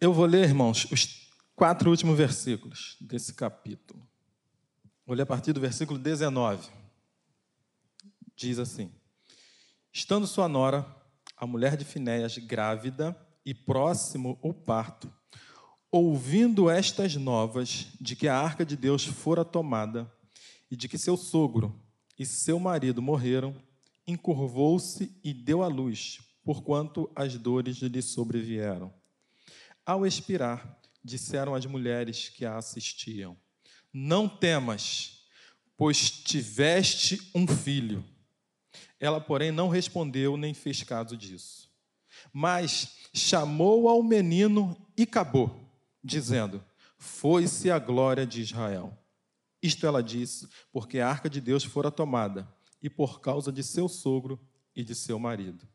Eu vou ler, irmãos, os quatro últimos versículos desse capítulo. Vou ler a partir do versículo 19. Diz assim: Estando sua nora, a mulher de Finéias, grávida e próximo o parto, ouvindo estas novas de que a arca de Deus fora tomada e de que seu sogro e seu marido morreram, encurvou-se e deu à luz, porquanto as dores lhe sobrevieram. Ao expirar, disseram as mulheres que a assistiam: Não temas, pois tiveste um filho. Ela, porém, não respondeu nem fez caso disso. Mas chamou ao menino e acabou, dizendo: Foi-se a glória de Israel. Isto ela disse, porque a arca de Deus fora tomada, e por causa de seu sogro e de seu marido.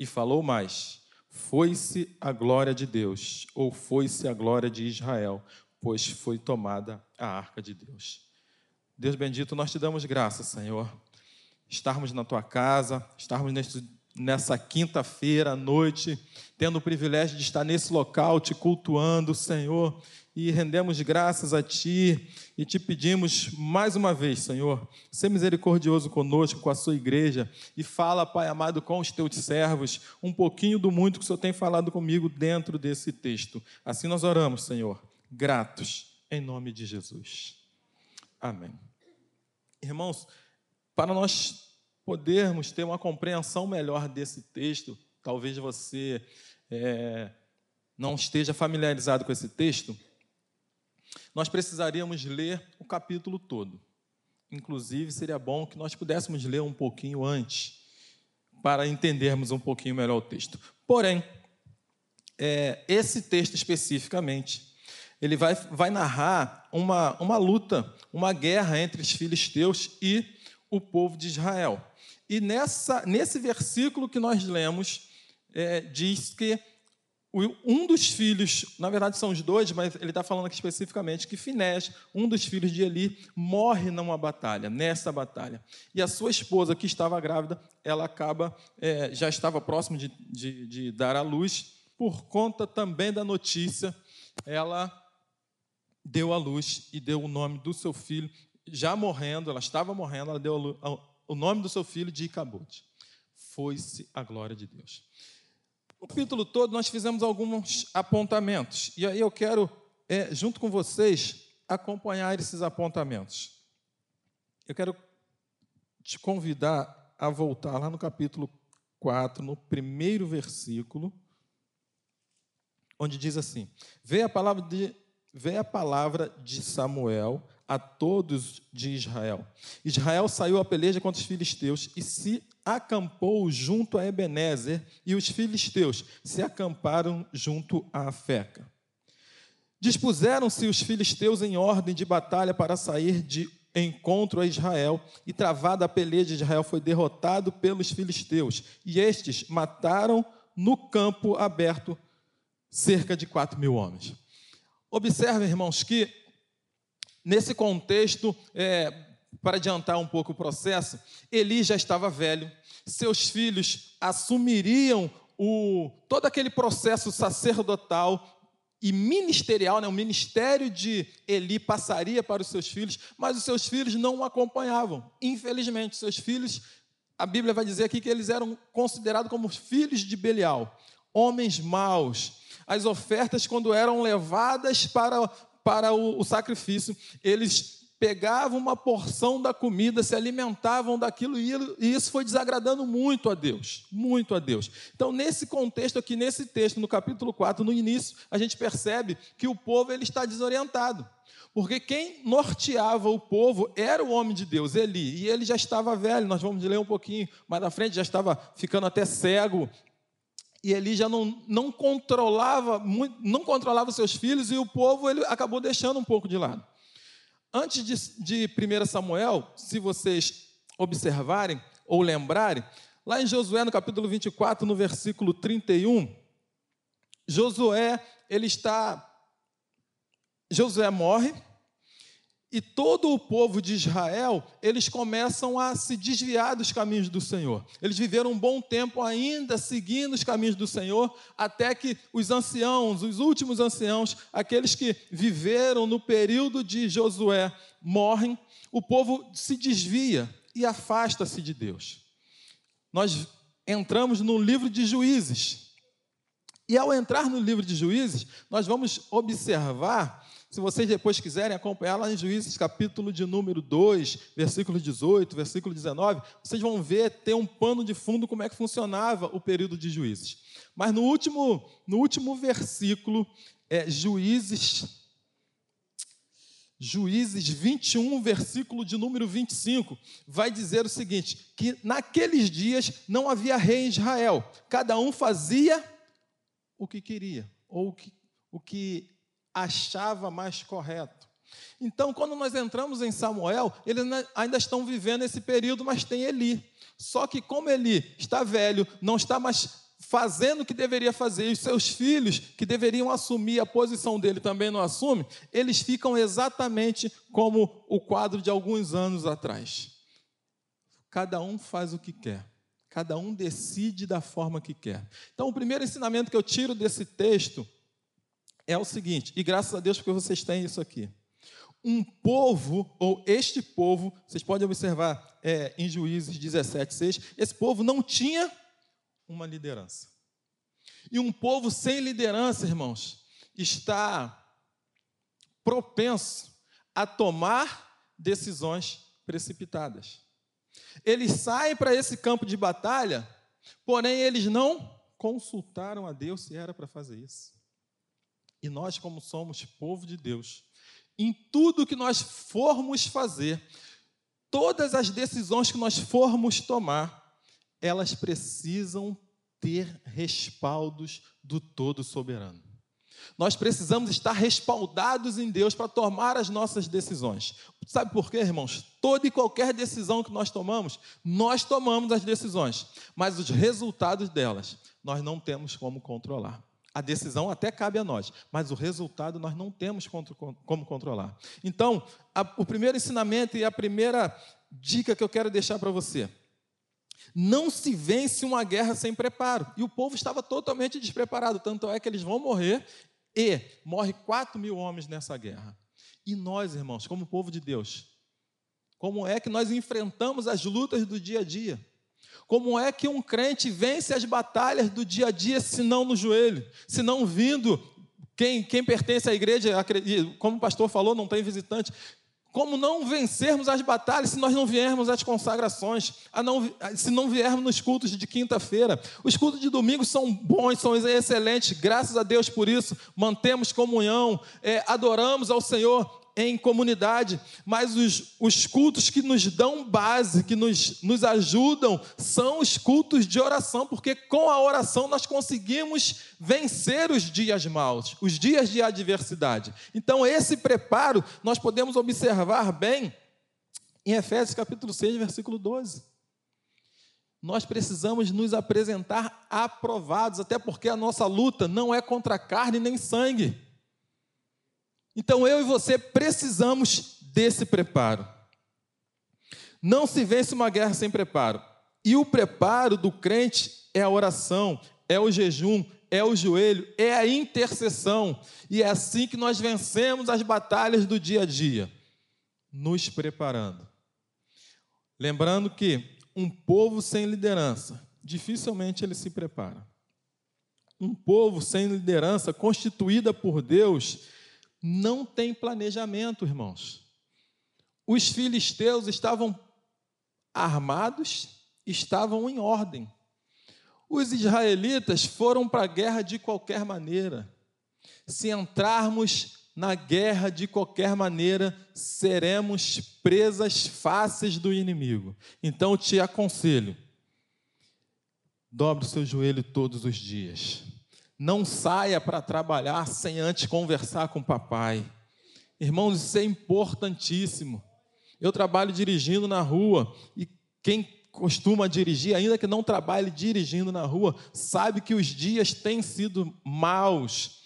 E falou mais: foi-se a glória de Deus, ou foi-se a glória de Israel, pois foi tomada a arca de Deus. Deus bendito, nós te damos graça, Senhor, estarmos na tua casa, estarmos neste, nessa quinta-feira à noite, tendo o privilégio de estar nesse local te cultuando, Senhor, e rendemos graças a Ti e te pedimos mais uma vez, Senhor, ser misericordioso conosco, com a Sua igreja e fala, Pai amado, com os Teus servos, um pouquinho do muito que o Senhor tem falado comigo dentro desse texto. Assim nós oramos, Senhor, gratos, em nome de Jesus. Amém. Irmãos, para nós podermos ter uma compreensão melhor desse texto, talvez você é, não esteja familiarizado com esse texto, nós precisaríamos ler o capítulo todo. Inclusive, seria bom que nós pudéssemos ler um pouquinho antes, para entendermos um pouquinho melhor o texto. Porém, é, esse texto especificamente, ele vai, vai narrar uma, uma luta, uma guerra entre os filisteus e o povo de Israel. E nessa, nesse versículo que nós lemos, é, diz que um dos filhos, na verdade são os dois, mas ele está falando aqui especificamente que Finés, um dos filhos de Eli, morre numa batalha, nessa batalha. E a sua esposa, que estava grávida, ela acaba, é, já estava próximo de, de, de dar à luz, por conta também da notícia, ela deu à luz e deu o nome do seu filho, já morrendo, ela estava morrendo, ela deu o nome do seu filho de Icabode. Foi-se a glória de Deus. No capítulo todo, nós fizemos alguns apontamentos. E aí eu quero, é, junto com vocês, acompanhar esses apontamentos. Eu quero te convidar a voltar lá no capítulo 4, no primeiro versículo, onde diz assim: Vê a palavra de, vê a palavra de Samuel a todos de Israel. Israel saiu a peleja contra os filisteus e se acampou junto a Ebenezer, e os filisteus se acamparam junto a Afeca. Dispuseram-se os filisteus em ordem de batalha para sair de encontro a Israel, e travada a peleja, Israel foi derrotado pelos filisteus, e estes mataram no campo aberto cerca de quatro mil homens. Observe, irmãos, que nesse contexto, é, para adiantar um pouco o processo, Eli já estava velho, seus filhos assumiriam o, todo aquele processo sacerdotal e ministerial, né? o ministério de Eli passaria para os seus filhos, mas os seus filhos não o acompanhavam. Infelizmente, seus filhos, a Bíblia vai dizer aqui que eles eram considerados como filhos de Belial, homens maus. As ofertas, quando eram levadas para, para o, o sacrifício, eles pegavam uma porção da comida, se alimentavam daquilo e isso foi desagradando muito a Deus, muito a Deus. Então, nesse contexto aqui, nesse texto, no capítulo 4, no início, a gente percebe que o povo ele está desorientado. Porque quem norteava o povo era o homem de Deus, Eli, e ele já estava velho, nós vamos ler um pouquinho mais na frente, já estava ficando até cego, e Eli já não, não controlava, não controlava seus filhos, e o povo ele acabou deixando um pouco de lado. Antes de, de 1 Samuel, se vocês observarem ou lembrarem, lá em Josué, no capítulo 24, no versículo 31, Josué, ele está. Josué morre, e todo o povo de Israel, eles começam a se desviar dos caminhos do Senhor. Eles viveram um bom tempo ainda seguindo os caminhos do Senhor, até que os anciãos, os últimos anciãos, aqueles que viveram no período de Josué, morrem, o povo se desvia e afasta-se de Deus. Nós entramos no livro de Juízes. E ao entrar no livro de Juízes, nós vamos observar se vocês depois quiserem acompanhar lá em Juízes, capítulo de número 2, versículo 18, versículo 19, vocês vão ver, ter um pano de fundo como é que funcionava o período de Juízes. Mas no último, no último versículo, é, Juízes, Juízes 21, versículo de número 25, vai dizer o seguinte: que naqueles dias não havia rei em Israel, cada um fazia o que queria, ou o que, o que achava mais correto. Então, quando nós entramos em Samuel, eles ainda estão vivendo esse período, mas tem Eli. Só que, como Eli está velho, não está mais fazendo o que deveria fazer, e os seus filhos, que deveriam assumir a posição dele, também não assumem, eles ficam exatamente como o quadro de alguns anos atrás. Cada um faz o que quer. Cada um decide da forma que quer. Então, o primeiro ensinamento que eu tiro desse texto é o seguinte, e graças a Deus porque vocês têm isso aqui. Um povo, ou este povo, vocês podem observar é, em Juízes 17, 6, esse povo não tinha uma liderança. E um povo sem liderança, irmãos, está propenso a tomar decisões precipitadas. Eles saem para esse campo de batalha, porém eles não consultaram a Deus se era para fazer isso. E nós, como somos povo de Deus, em tudo que nós formos fazer, todas as decisões que nós formos tomar, elas precisam ter respaldos do Todo Soberano. Nós precisamos estar respaldados em Deus para tomar as nossas decisões. Sabe por quê, irmãos? Toda e qualquer decisão que nós tomamos, nós tomamos as decisões, mas os resultados delas nós não temos como controlar. A decisão até cabe a nós, mas o resultado nós não temos como controlar. Então, a, o primeiro ensinamento e a primeira dica que eu quero deixar para você: não se vence uma guerra sem preparo. E o povo estava totalmente despreparado, tanto é que eles vão morrer e morre 4 mil homens nessa guerra. E nós, irmãos, como povo de Deus, como é que nós enfrentamos as lutas do dia a dia? Como é que um crente vence as batalhas do dia a dia se não no joelho, se não vindo? Quem, quem pertence à igreja, como o pastor falou, não tem visitante. Como não vencermos as batalhas se nós não viermos às consagrações, não, se não viermos nos cultos de quinta-feira? Os cultos de domingo são bons, são excelentes, graças a Deus por isso. Mantemos comunhão, é, adoramos ao Senhor, em comunidade, mas os, os cultos que nos dão base, que nos, nos ajudam, são os cultos de oração, porque com a oração nós conseguimos vencer os dias maus, os dias de adversidade. Então, esse preparo nós podemos observar bem em Efésios capítulo 6, versículo 12 nós precisamos nos apresentar aprovados, até porque a nossa luta não é contra carne nem sangue, então eu e você precisamos desse preparo. Não se vence uma guerra sem preparo. E o preparo do crente é a oração, é o jejum, é o joelho, é a intercessão. E é assim que nós vencemos as batalhas do dia a dia, nos preparando. Lembrando que um povo sem liderança, dificilmente ele se prepara. Um povo sem liderança constituída por Deus, não tem planejamento, irmãos. Os filisteus estavam armados, estavam em ordem. Os israelitas foram para a guerra de qualquer maneira. Se entrarmos na guerra de qualquer maneira, seremos presas fáceis do inimigo. Então te aconselho: dobre o seu joelho todos os dias. Não saia para trabalhar sem antes conversar com o papai. Irmãos, isso é importantíssimo. Eu trabalho dirigindo na rua e quem costuma dirigir, ainda que não trabalhe dirigindo na rua, sabe que os dias têm sido maus.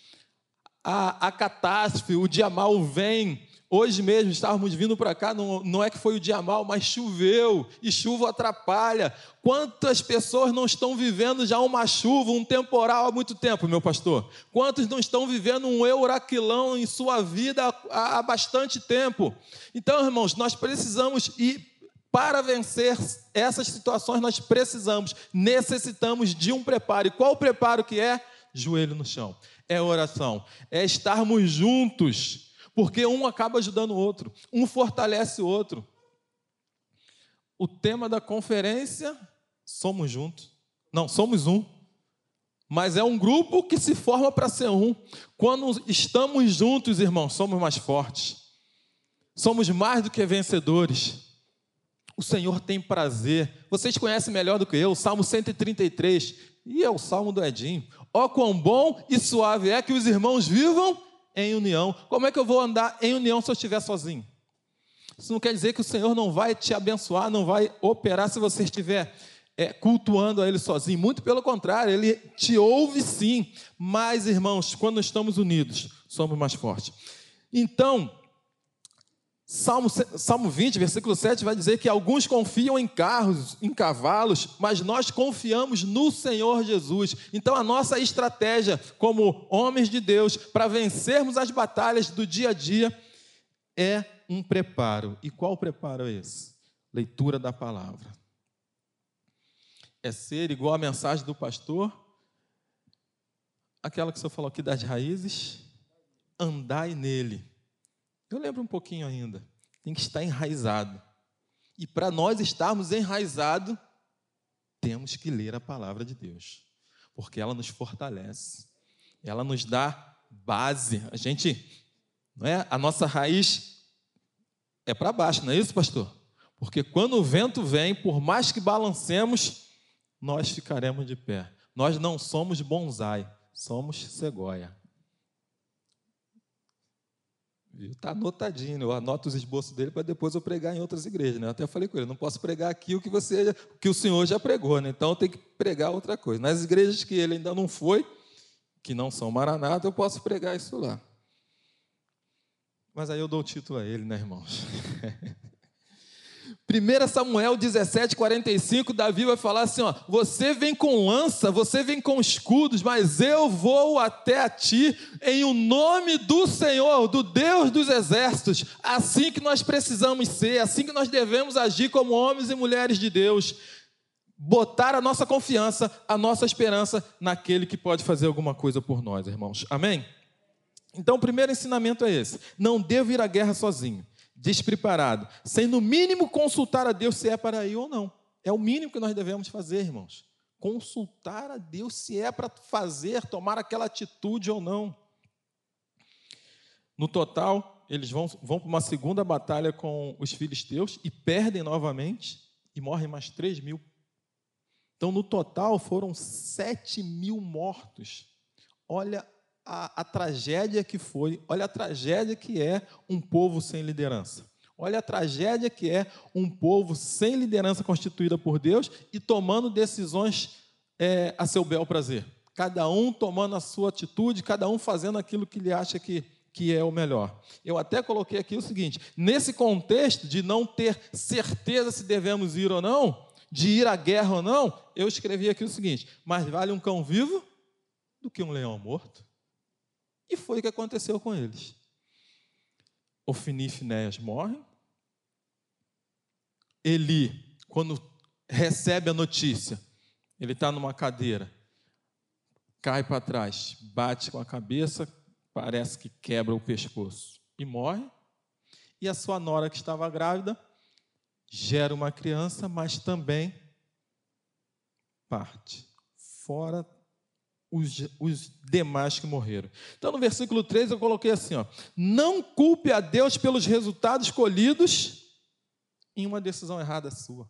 A, a catástrofe, o dia mau vem Hoje mesmo estávamos vindo para cá, não, não é que foi o dia mal, mas choveu e chuva atrapalha. Quantas pessoas não estão vivendo já uma chuva, um temporal há muito tempo, meu pastor? Quantos não estão vivendo um euraquilão em sua vida há, há bastante tempo? Então, irmãos, nós precisamos ir para vencer essas situações, nós precisamos, necessitamos de um preparo. E qual o preparo que é? Joelho no chão. É oração, é estarmos juntos porque um acaba ajudando o outro, um fortalece o outro. O tema da conferência, somos juntos. Não, somos um. Mas é um grupo que se forma para ser um. Quando estamos juntos, irmãos, somos mais fortes. Somos mais do que vencedores. O Senhor tem prazer. Vocês conhecem melhor do que eu, Salmo 133. E é o Salmo do Edinho. Ó, quão bom e suave é que os irmãos vivam em união. Como é que eu vou andar em união se eu estiver sozinho? Isso não quer dizer que o Senhor não vai te abençoar, não vai operar se você estiver é, cultuando a Ele sozinho. Muito pelo contrário, Ele te ouve sim. Mas, irmãos, quando estamos unidos, somos mais fortes. Então, Salmo, Salmo 20, versículo 7 vai dizer que alguns confiam em carros, em cavalos, mas nós confiamos no Senhor Jesus. Então a nossa estratégia como homens de Deus para vencermos as batalhas do dia a dia é um preparo. E qual preparo é esse? Leitura da palavra. É ser igual a mensagem do pastor, aquela que o senhor falou aqui das raízes, andai nele eu lembro um pouquinho ainda. Tem que estar enraizado. E para nós estarmos enraizados, temos que ler a palavra de Deus, porque ela nos fortalece, ela nos dá base. A gente, não é? A nossa raiz é para baixo, não é isso, pastor? Porque quando o vento vem, por mais que balancemos, nós ficaremos de pé. Nós não somos bonsai, somos cegonha. Está anotadinho, eu anoto os esboços dele para depois eu pregar em outras igrejas. Né? Eu até falei com ele, não posso pregar aqui o que você, o que o senhor já pregou, né? então tenho que pregar outra coisa. Nas igrejas que ele ainda não foi, que não são Maranata, eu posso pregar isso lá. Mas aí eu dou o título a ele, né, irmãos? 1 Samuel 17, 45, Davi vai falar assim: ó, você vem com lança, você vem com escudos, mas eu vou até a ti em o nome do Senhor, do Deus dos exércitos. Assim que nós precisamos ser, assim que nós devemos agir como homens e mulheres de Deus. Botar a nossa confiança, a nossa esperança naquele que pode fazer alguma coisa por nós, irmãos. Amém? Então, o primeiro ensinamento é esse: não devo ir à guerra sozinho despreparado, sem no mínimo consultar a Deus se é para ir ou não. É o mínimo que nós devemos fazer, irmãos. Consultar a Deus se é para fazer, tomar aquela atitude ou não. No total, eles vão, vão para uma segunda batalha com os filisteus e perdem novamente e morrem mais 3 mil. Então, no total, foram 7 mil mortos. Olha a, a tragédia que foi, olha a tragédia que é um povo sem liderança. Olha a tragédia que é um povo sem liderança constituída por Deus e tomando decisões é, a seu bel prazer. Cada um tomando a sua atitude, cada um fazendo aquilo que ele acha que, que é o melhor. Eu até coloquei aqui o seguinte: nesse contexto de não ter certeza se devemos ir ou não, de ir à guerra ou não, eu escrevi aqui o seguinte: mais vale um cão vivo do que um leão morto. E foi o que aconteceu com eles. Ofni e Finéas morrem. Eli, quando recebe a notícia, ele está numa cadeira, cai para trás, bate com a cabeça, parece que quebra o pescoço e morre. E a sua nora, que estava grávida, gera uma criança, mas também parte, fora os, os demais que morreram. Então, no versículo 3, eu coloquei assim: ó, não culpe a Deus pelos resultados colhidos em uma decisão errada sua.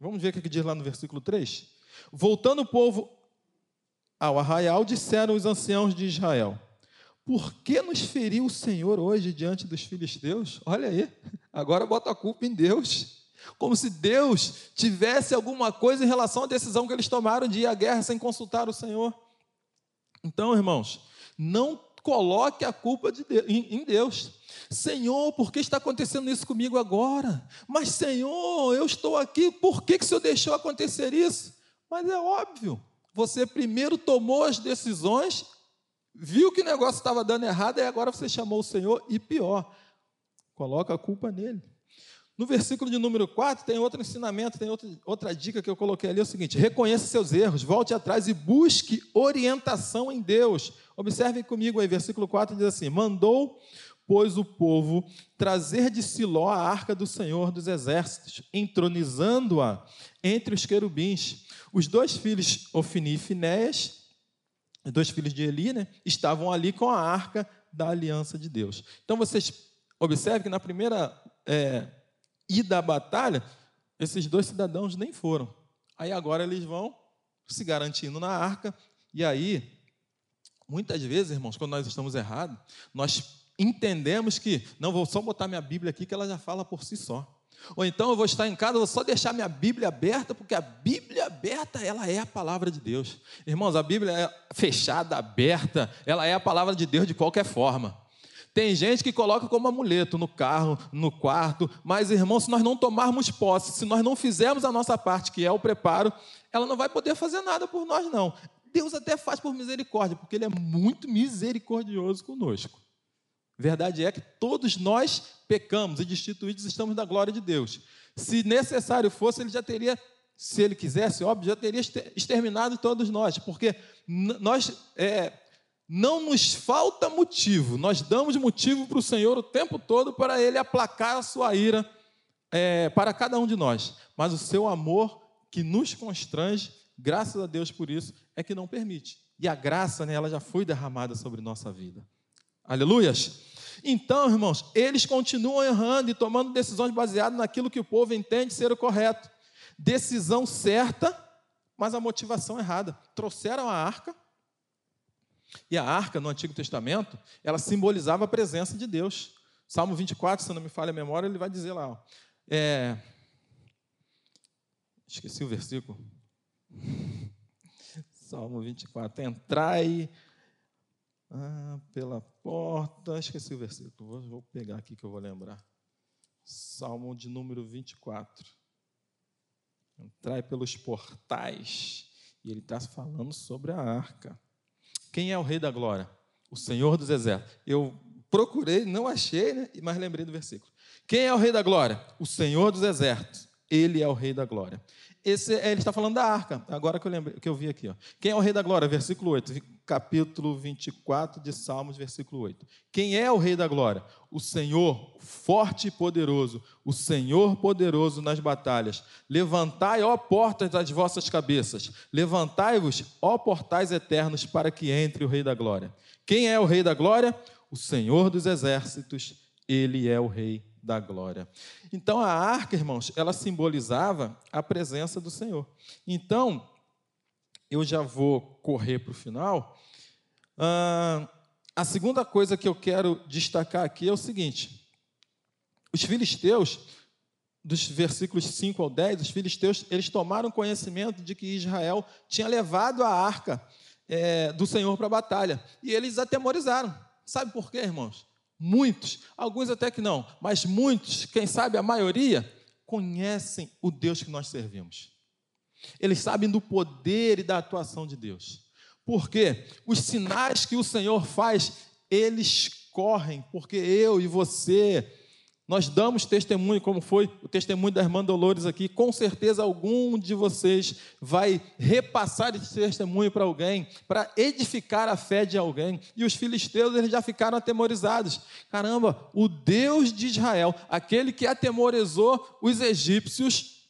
Vamos ver o que diz lá no versículo 3? Voltando o povo ao arraial, disseram os anciãos de Israel: Por que nos feriu o Senhor hoje diante dos filisteus? Olha aí, agora bota a culpa em Deus. Como se Deus tivesse alguma coisa em relação à decisão que eles tomaram de ir à guerra sem consultar o Senhor. Então, irmãos, não coloque a culpa de Deus, em Deus. Senhor, por que está acontecendo isso comigo agora? Mas, Senhor, eu estou aqui, por que, que o Senhor deixou acontecer isso? Mas é óbvio, você primeiro tomou as decisões, viu que o negócio estava dando errado, e agora você chamou o Senhor, e pior, coloca a culpa nele. No versículo de número 4, tem outro ensinamento, tem outra, outra dica que eu coloquei ali: é o seguinte: reconheça seus erros, volte atrás e busque orientação em Deus. Observem comigo aí, versículo 4 diz assim: Mandou, pois, o povo trazer de Siló a arca do Senhor dos exércitos, entronizando-a entre os querubins. Os dois filhos, Ofini e Finéias, os dois filhos de Eli, né, estavam ali com a arca da aliança de Deus. Então vocês observem que na primeira. É, e da batalha, esses dois cidadãos nem foram. Aí agora eles vão se garantindo na arca, e aí, muitas vezes, irmãos, quando nós estamos errados, nós entendemos que, não, vou só botar minha Bíblia aqui que ela já fala por si só. Ou então eu vou estar em casa, vou só deixar minha Bíblia aberta, porque a Bíblia aberta, ela é a palavra de Deus. Irmãos, a Bíblia é fechada, aberta, ela é a palavra de Deus de qualquer forma. Tem gente que coloca como amuleto no carro, no quarto, mas irmão, se nós não tomarmos posse, se nós não fizermos a nossa parte, que é o preparo, ela não vai poder fazer nada por nós, não. Deus até faz por misericórdia, porque Ele é muito misericordioso conosco. Verdade é que todos nós pecamos e destituídos estamos da glória de Deus. Se necessário fosse, Ele já teria, se Ele quisesse, óbvio, já teria exterminado todos nós, porque nós é, não nos falta motivo, nós damos motivo para o Senhor o tempo todo para Ele aplacar a sua ira é, para cada um de nós. Mas o seu amor que nos constrange, graças a Deus por isso, é que não permite. E a graça, né, ela já foi derramada sobre nossa vida. Aleluias! Então, irmãos, eles continuam errando e tomando decisões baseadas naquilo que o povo entende ser o correto. Decisão certa, mas a motivação errada. Trouxeram a arca, e a arca, no Antigo Testamento, ela simbolizava a presença de Deus. Salmo 24, se não me falha a memória, ele vai dizer lá. Ó, é... Esqueci o versículo. Salmo 24. Entrai ah, pela porta. Esqueci o versículo. Vou, vou pegar aqui que eu vou lembrar. Salmo de número 24. Entrai pelos portais. E ele está falando sobre a arca. Quem é o Rei da Glória? O Senhor dos Exércitos. Eu procurei, não achei, né? mas lembrei do versículo. Quem é o Rei da Glória? O Senhor dos Exércitos. Ele é o Rei da Glória. Esse, é, ele está falando da arca, agora que eu, lembrei, que eu vi aqui. Ó. Quem é o Rei da Glória? Versículo 8, capítulo 24 de Salmos, versículo 8. Quem é o Rei da Glória? O Senhor, forte e poderoso, o Senhor poderoso nas batalhas. Levantai, ó portas das vossas cabeças, levantai-vos, ó portais eternos, para que entre o Rei da Glória. Quem é o Rei da Glória? O Senhor dos exércitos, ele é o Rei da glória. Então a arca, irmãos, ela simbolizava a presença do Senhor. Então, eu já vou correr para o final. Ah, a segunda coisa que eu quero destacar aqui é o seguinte: os filisteus, dos versículos 5 ao 10, os filisteus, eles tomaram conhecimento de que Israel tinha levado a arca é, do Senhor para a batalha. E eles atemorizaram. Sabe por quê, irmãos? Muitos, alguns até que não, mas muitos, quem sabe a maioria, conhecem o Deus que nós servimos. Eles sabem do poder e da atuação de Deus. Porque os sinais que o Senhor faz, eles correm, porque eu e você nós damos testemunho, como foi o testemunho da irmã Dolores aqui. Com certeza, algum de vocês vai repassar esse testemunho para alguém, para edificar a fé de alguém. E os filisteus eles já ficaram atemorizados. Caramba, o Deus de Israel, aquele que atemorizou os egípcios,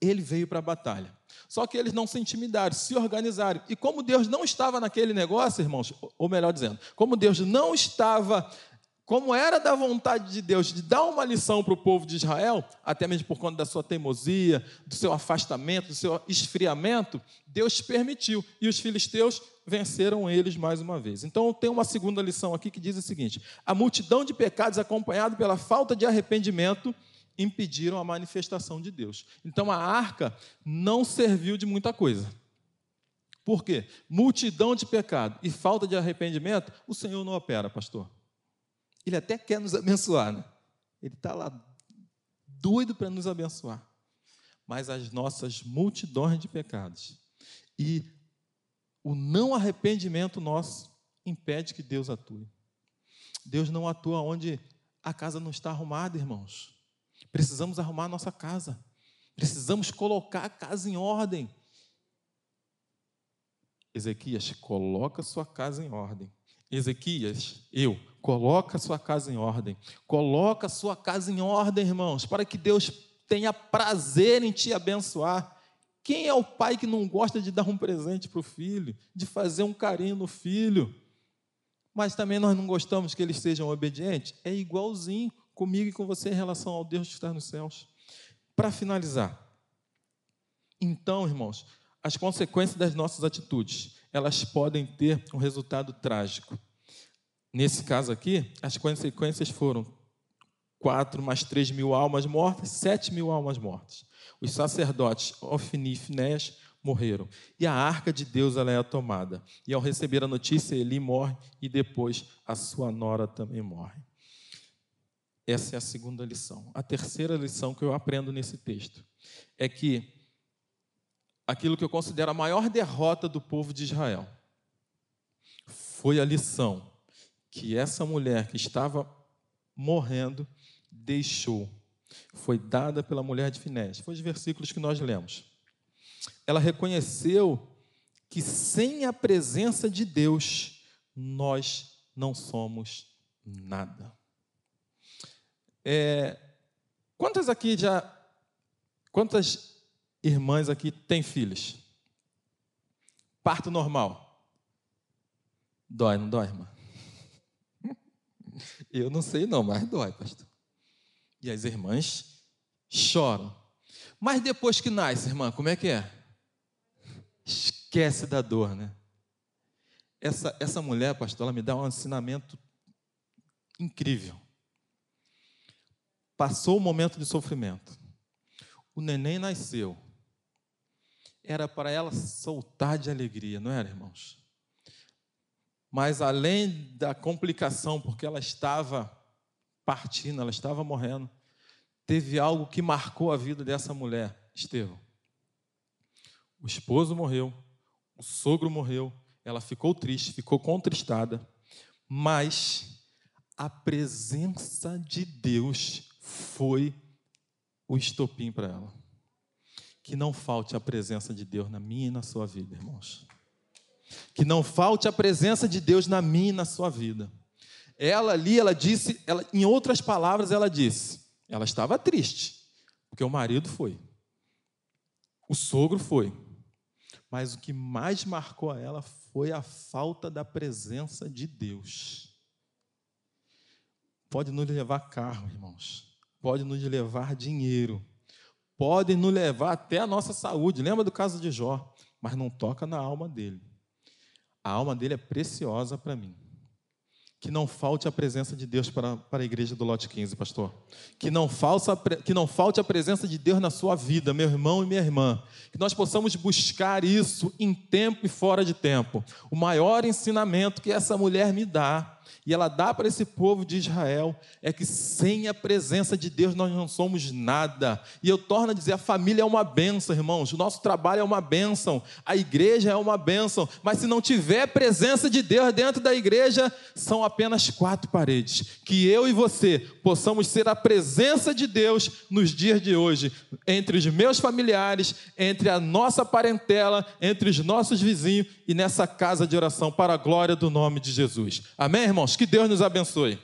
ele veio para a batalha. Só que eles não se intimidaram, se organizaram. E como Deus não estava naquele negócio, irmãos, ou melhor dizendo, como Deus não estava como era da vontade de Deus de dar uma lição para o povo de Israel, até mesmo por conta da sua teimosia, do seu afastamento, do seu esfriamento, Deus permitiu. E os filisteus venceram eles mais uma vez. Então tem uma segunda lição aqui que diz o seguinte: a multidão de pecados acompanhado pela falta de arrependimento impediram a manifestação de Deus. Então a arca não serviu de muita coisa. Por quê? Multidão de pecado e falta de arrependimento, o Senhor não opera, pastor. Ele até quer nos abençoar, né? Ele está lá doido para nos abençoar. Mas as nossas multidões de pecados e o não arrependimento nosso impede que Deus atue. Deus não atua onde a casa não está arrumada, irmãos. Precisamos arrumar a nossa casa. Precisamos colocar a casa em ordem. Ezequias, coloca sua casa em ordem. Ezequias, eu, coloca sua casa em ordem. Coloca sua casa em ordem, irmãos, para que Deus tenha prazer em te abençoar. Quem é o pai que não gosta de dar um presente para o filho, de fazer um carinho no filho? Mas também nós não gostamos que eles sejam obedientes? É igualzinho comigo e com você em relação ao Deus que está nos céus. Para finalizar, então, irmãos, as consequências das nossas atitudes, elas podem ter um resultado trágico. Nesse caso aqui, as consequências foram quatro mais três mil almas mortas, sete mil almas mortas. Os sacerdotes Ofni e Finés morreram. E a arca de Deus ela é tomada. E ao receber a notícia, Eli morre e depois a sua nora também morre. Essa é a segunda lição. A terceira lição que eu aprendo nesse texto é que aquilo que eu considero a maior derrota do povo de Israel foi a lição que essa mulher que estava morrendo deixou foi dada pela mulher de Finés. Foi os versículos que nós lemos. Ela reconheceu que sem a presença de Deus, nós não somos nada. É, quantas aqui já. Quantas irmãs aqui têm filhos? Parto normal. Dói, não dói, irmã? Eu não sei não, mas dói, pastor. E as irmãs choram. Mas depois que nasce, irmã, como é que é? Esquece da dor, né? Essa, essa mulher, pastor, ela me dá um ensinamento incrível. Passou o momento de sofrimento. O neném nasceu. Era para ela soltar de alegria, não era, irmãos? Mas além da complicação, porque ela estava partindo, ela estava morrendo, teve algo que marcou a vida dessa mulher, Estevão. O esposo morreu, o sogro morreu, ela ficou triste, ficou contristada, mas a presença de Deus foi o estopim para ela. Que não falte a presença de Deus na minha e na sua vida, irmãos. Que não falte a presença de Deus na minha e na sua vida. Ela ali, ela disse, ela, em outras palavras, ela disse, ela estava triste, porque o marido foi, o sogro foi, mas o que mais marcou a ela foi a falta da presença de Deus. Pode nos levar carro, irmãos, pode nos levar dinheiro, pode nos levar até a nossa saúde. Lembra do caso de Jó? Mas não toca na alma dele. A alma dele é preciosa para mim. Que não falte a presença de Deus para, para a igreja do Lote 15, pastor. Que não, falsa, que não falte a presença de Deus na sua vida, meu irmão e minha irmã. Que nós possamos buscar isso em tempo e fora de tempo. O maior ensinamento que essa mulher me dá e ela dá para esse povo de Israel é que sem a presença de Deus nós não somos nada. E eu torno a dizer: a família é uma bênção, irmãos, o nosso trabalho é uma bênção, a igreja é uma bênção, mas se não tiver presença de Deus dentro da igreja, são apenas quatro paredes. Que eu e você possamos ser a presença de Deus nos dias de hoje, entre os meus familiares, entre a nossa parentela, entre os nossos vizinhos e nessa casa de oração, para a glória do nome de Jesus. Amém, irmãos? Que Deus nos abençoe.